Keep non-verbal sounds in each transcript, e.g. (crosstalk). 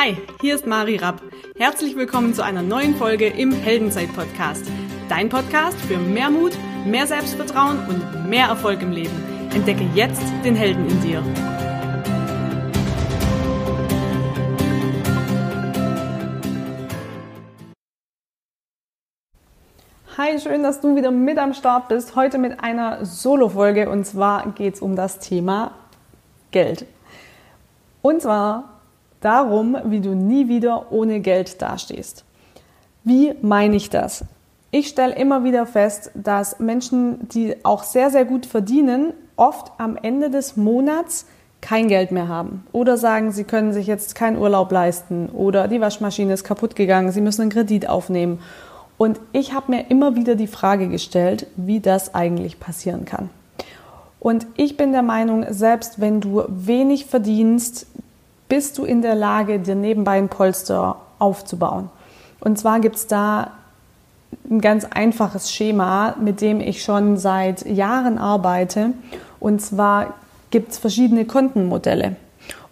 Hi, hier ist Mari Rapp. Herzlich willkommen zu einer neuen Folge im Heldenzeit-Podcast. Dein Podcast für mehr Mut, mehr Selbstvertrauen und mehr Erfolg im Leben. Entdecke jetzt den Helden in dir. Hi, schön, dass du wieder mit am Start bist. Heute mit einer Solo-Folge und zwar geht es um das Thema Geld. Und zwar darum, wie du nie wieder ohne Geld dastehst. Wie meine ich das? Ich stelle immer wieder fest, dass Menschen, die auch sehr, sehr gut verdienen, oft am Ende des Monats kein Geld mehr haben oder sagen, sie können sich jetzt keinen Urlaub leisten oder die Waschmaschine ist kaputt gegangen, sie müssen einen Kredit aufnehmen. Und ich habe mir immer wieder die Frage gestellt, wie das eigentlich passieren kann. Und ich bin der Meinung, selbst wenn du wenig verdienst, bist du in der Lage, dir nebenbei ein Polster aufzubauen. Und zwar gibt es da ein ganz einfaches Schema, mit dem ich schon seit Jahren arbeite. Und zwar gibt es verschiedene Kontenmodelle.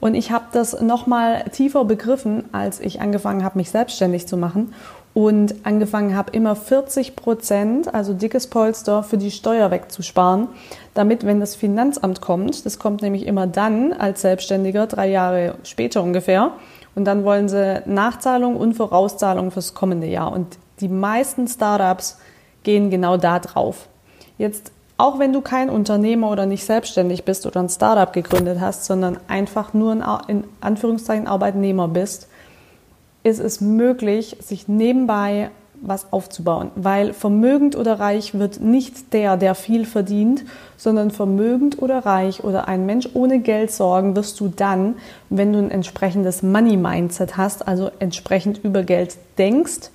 Und ich habe das nochmal tiefer begriffen, als ich angefangen habe, mich selbstständig zu machen und angefangen habe, immer 40 Prozent, also dickes Polster, für die Steuer wegzusparen, damit, wenn das Finanzamt kommt, das kommt nämlich immer dann als Selbstständiger, drei Jahre später ungefähr, und dann wollen sie Nachzahlung und Vorauszahlung fürs kommende Jahr. Und die meisten Startups gehen genau da drauf. Jetzt, auch wenn du kein Unternehmer oder nicht selbstständig bist oder ein Startup gegründet hast, sondern einfach nur ein, in Anführungszeichen Arbeitnehmer bist, ist es möglich, sich nebenbei was aufzubauen, weil vermögend oder reich wird nicht der, der viel verdient, sondern vermögend oder reich oder ein Mensch ohne Geld sorgen wirst du dann, wenn du ein entsprechendes Money Mindset hast, also entsprechend über Geld denkst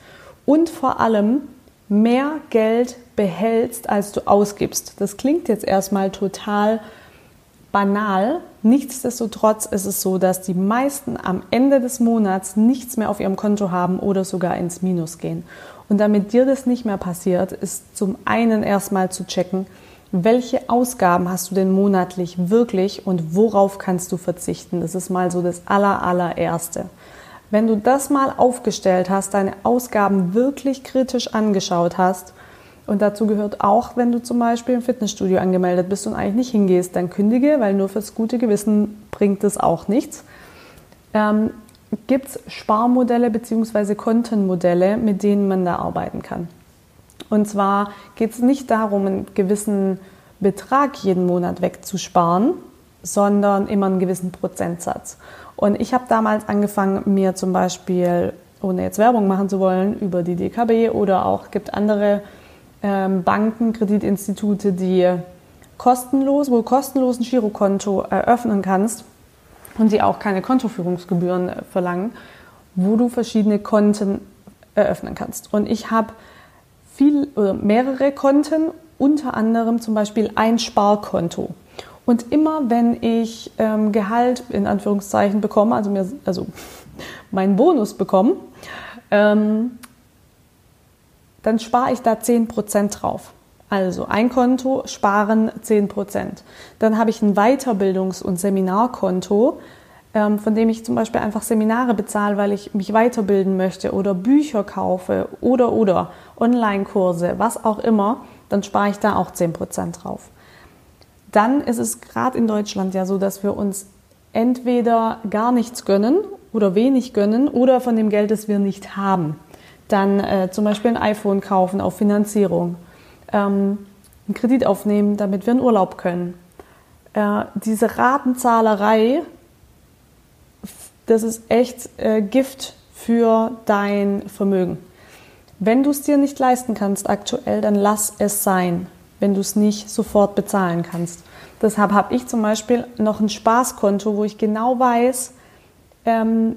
und vor allem mehr Geld behältst, als du ausgibst. Das klingt jetzt erstmal total banal. Nichtsdestotrotz ist es so, dass die meisten am Ende des Monats nichts mehr auf ihrem Konto haben oder sogar ins Minus gehen. Und damit dir das nicht mehr passiert, ist zum einen erstmal zu checken, welche Ausgaben hast du denn monatlich wirklich und worauf kannst du verzichten? Das ist mal so das aller, allererste. Wenn du das mal aufgestellt hast, deine Ausgaben wirklich kritisch angeschaut hast, und dazu gehört auch, wenn du zum Beispiel im Fitnessstudio angemeldet bist und eigentlich nicht hingehst, dann kündige, weil nur fürs gute Gewissen bringt es auch nichts. Ähm, Gibt es Sparmodelle bzw. Kontenmodelle, mit denen man da arbeiten kann? Und zwar geht es nicht darum, einen gewissen Betrag jeden Monat wegzusparen, sondern immer einen gewissen Prozentsatz. Und ich habe damals angefangen, mir zum Beispiel, ohne jetzt Werbung machen zu wollen, über die DKB oder auch gibt andere Banken, Kreditinstitute, die kostenlos, wo du kostenlos ein Girokonto eröffnen kannst und die auch keine Kontoführungsgebühren äh, verlangen, wo du verschiedene Konten eröffnen kannst. Und ich habe viel oder mehrere Konten, unter anderem zum Beispiel ein Sparkonto. Und immer wenn ich ähm, Gehalt in Anführungszeichen bekomme, also mir, also (laughs) meinen Bonus bekomme, ähm, dann spare ich da 10% drauf. Also ein Konto sparen 10%. Dann habe ich ein Weiterbildungs- und Seminarkonto, ähm, von dem ich zum Beispiel einfach Seminare bezahle, weil ich mich weiterbilden möchte oder Bücher kaufe oder oder Online-Kurse, was auch immer, dann spare ich da auch 10% drauf. Dann ist es gerade in Deutschland ja so, dass wir uns entweder gar nichts gönnen oder wenig gönnen oder von dem Geld, das wir nicht haben dann äh, zum Beispiel ein iPhone kaufen auf Finanzierung, ähm, einen Kredit aufnehmen, damit wir in Urlaub können. Äh, diese Ratenzahlerei, das ist echt äh, Gift für dein Vermögen. Wenn du es dir nicht leisten kannst aktuell, dann lass es sein, wenn du es nicht sofort bezahlen kannst. Deshalb habe ich zum Beispiel noch ein Spaßkonto, wo ich genau weiß, ähm,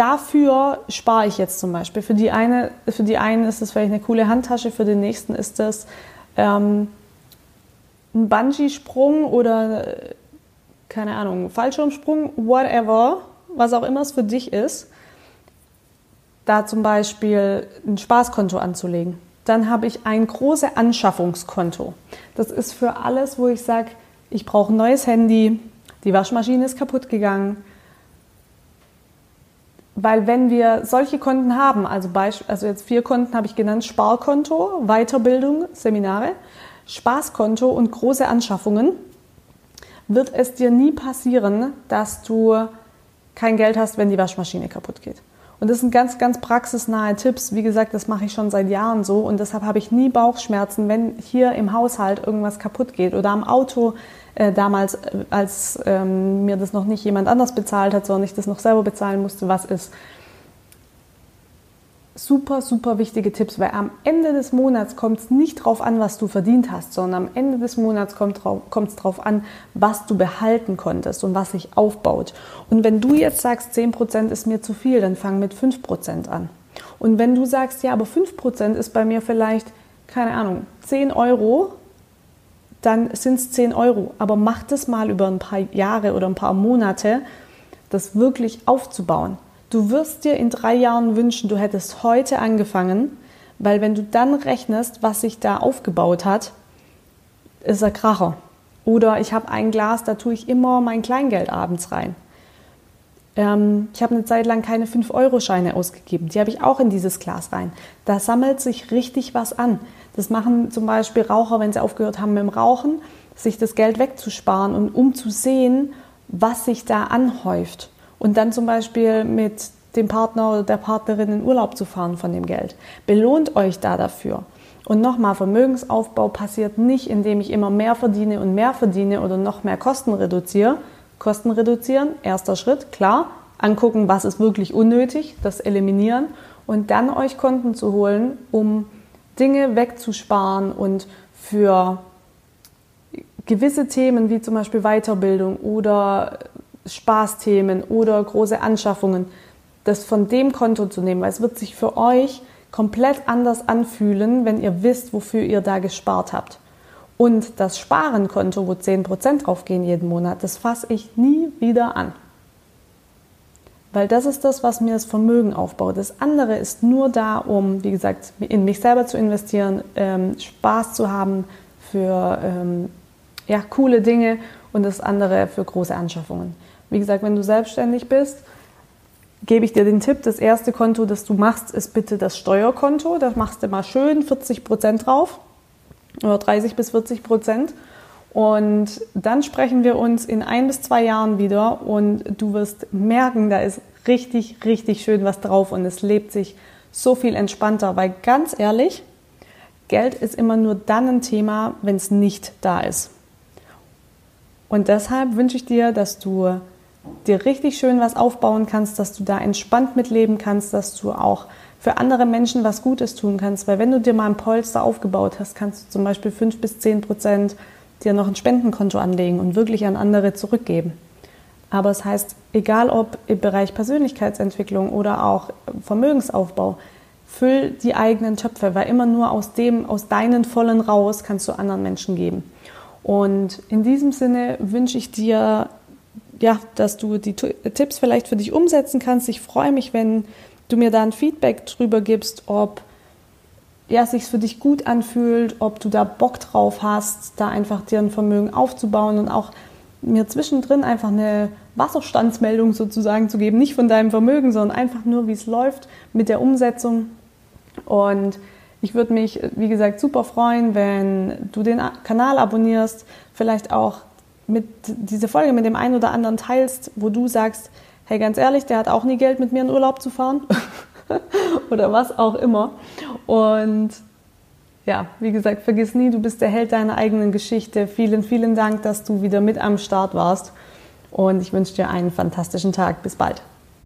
dafür spare ich jetzt zum Beispiel. Für die eine, für die einen ist es vielleicht eine coole Handtasche, für den nächsten ist das ähm, ein Bungee-Sprung oder keine Ahnung, Fallschirmsprung, whatever, was auch immer es für dich ist, da zum Beispiel ein Spaßkonto anzulegen. Dann habe ich ein großes Anschaffungskonto. Das ist für alles, wo ich sage, ich brauche ein neues Handy, die Waschmaschine ist kaputt gegangen, Weil wenn wir solche Konten haben, also, also jetzt vier Konten habe ich genannt, Sparkonto, Weiterbildung, Seminare, Spaßkonto und große Anschaffungen, wird es dir nie passieren, dass du kein Geld hast, wenn die Waschmaschine kaputt geht. Und das sind ganz, ganz praxisnahe Tipps. Wie gesagt, das mache ich schon seit Jahren so und deshalb habe ich nie Bauchschmerzen, wenn hier im Haushalt irgendwas kaputt geht oder am Auto äh, damals, äh, als ähm, mir das noch nicht jemand anders bezahlt hat, sondern ich das noch selber bezahlen musste, was ist super, super wichtige Tipps, weil am Ende des Monats kommt es nicht darauf an, was du verdient hast, sondern am Ende des Monats kommt es darauf an, was du behalten konntest und was sich aufbaut. Und wenn du jetzt sagst, 10% ist mir zu viel, dann fang mit 5% an. Und wenn du sagst, ja, aber 5% ist bei mir vielleicht, keine Ahnung, 10 Euro, dann sind es 10 Euro. Aber mach das mal über ein paar Jahre oder ein paar Monate, das wirklich aufzubauen. Du wirst dir in drei Jahren wünschen, du hättest heute angefangen, weil wenn du dann rechnest, was sich da aufgebaut hat, ist er Kracher. Oder ich habe ein Glas, da tue ich immer mein Kleingeld abends rein. Ähm, ich habe eine Zeit lang keine 5-Euro-Scheine ausgegeben. Die habe ich auch in dieses Glas rein. Da sammelt sich richtig was an. Das machen zum Beispiel Raucher, wenn sie aufgehört haben mit dem Rauchen, sich das Geld wegzusparen und um zu sehen, was sich da anhäuft und dann zum Beispiel mit dem Partner oder der Partnerin in Urlaub zu fahren von dem Geld. Belohnt euch da dafür. Und nochmal, Vermögensaufbau passiert nicht, indem ich immer mehr verdiene und mehr verdiene oder noch mehr Kosten reduziere. Kosten reduzieren, erster Schritt, klar. Angucken, was ist wirklich unnötig, das eliminieren und dann euch Konten zu holen, um Dinge wegzusparen und für gewisse Themen wie zum Beispiel Weiterbildung oder Spaßthemen oder große Anschaffungen, das von dem Konto zu nehmen, weil es wird sich für euch komplett anders anfühlen, wenn ihr wisst, wofür ihr da gespart habt. Und das Sparenkonto, wo 10% draufgehen jeden Monat, das fasse ich nie wieder an. Weil das ist das, was mir das Vermögen aufbaut. Das andere ist nur da, um, wie gesagt, in mich selber zu investieren, ähm, Spaß zu haben für ähm, ja, coole Dinge und das andere für große Anschaffungen. Wie gesagt, wenn du selbstständig bist, gebe ich dir den Tipp, das erste Konto, das du machst, ist bitte das Steuerkonto. Da machst du mal schön 40 Prozent drauf oder 30 bis 40 Prozent. Und dann sprechen wir uns in ein bis zwei Jahren wieder und du wirst merken, da ist richtig, richtig schön was drauf und es lebt sich so viel entspannter, weil ganz ehrlich, Geld ist immer nur dann ein Thema, wenn es nicht da ist. Und deshalb wünsche ich dir, dass du dir richtig schön was aufbauen kannst, dass du da entspannt mitleben kannst, dass du auch für andere Menschen was Gutes tun kannst. Weil wenn du dir mal ein Polster aufgebaut hast, kannst du zum Beispiel fünf bis zehn Prozent dir noch ein Spendenkonto anlegen und wirklich an andere zurückgeben. Aber es heißt, egal ob im Bereich Persönlichkeitsentwicklung oder auch Vermögensaufbau, füll die eigenen Töpfe, weil immer nur aus dem, aus deinen vollen raus kannst du anderen Menschen geben. Und in diesem Sinne wünsche ich dir ja, dass du die Tipps vielleicht für dich umsetzen kannst. Ich freue mich, wenn du mir da ein Feedback drüber gibst, ob ja, sich für dich gut anfühlt, ob du da Bock drauf hast, da einfach dir ein Vermögen aufzubauen und auch mir zwischendrin einfach eine Wasserstandsmeldung sozusagen zu geben, nicht von deinem Vermögen, sondern einfach nur, wie es läuft mit der Umsetzung. Und ich würde mich, wie gesagt, super freuen, wenn du den Kanal abonnierst, vielleicht auch mit diese Folge mit dem einen oder anderen teilst, wo du sagst, hey, ganz ehrlich, der hat auch nie Geld, mit mir in Urlaub zu fahren (laughs) oder was auch immer. Und ja, wie gesagt, vergiss nie, du bist der Held deiner eigenen Geschichte. Vielen, vielen Dank, dass du wieder mit am Start warst. Und ich wünsche dir einen fantastischen Tag. Bis bald.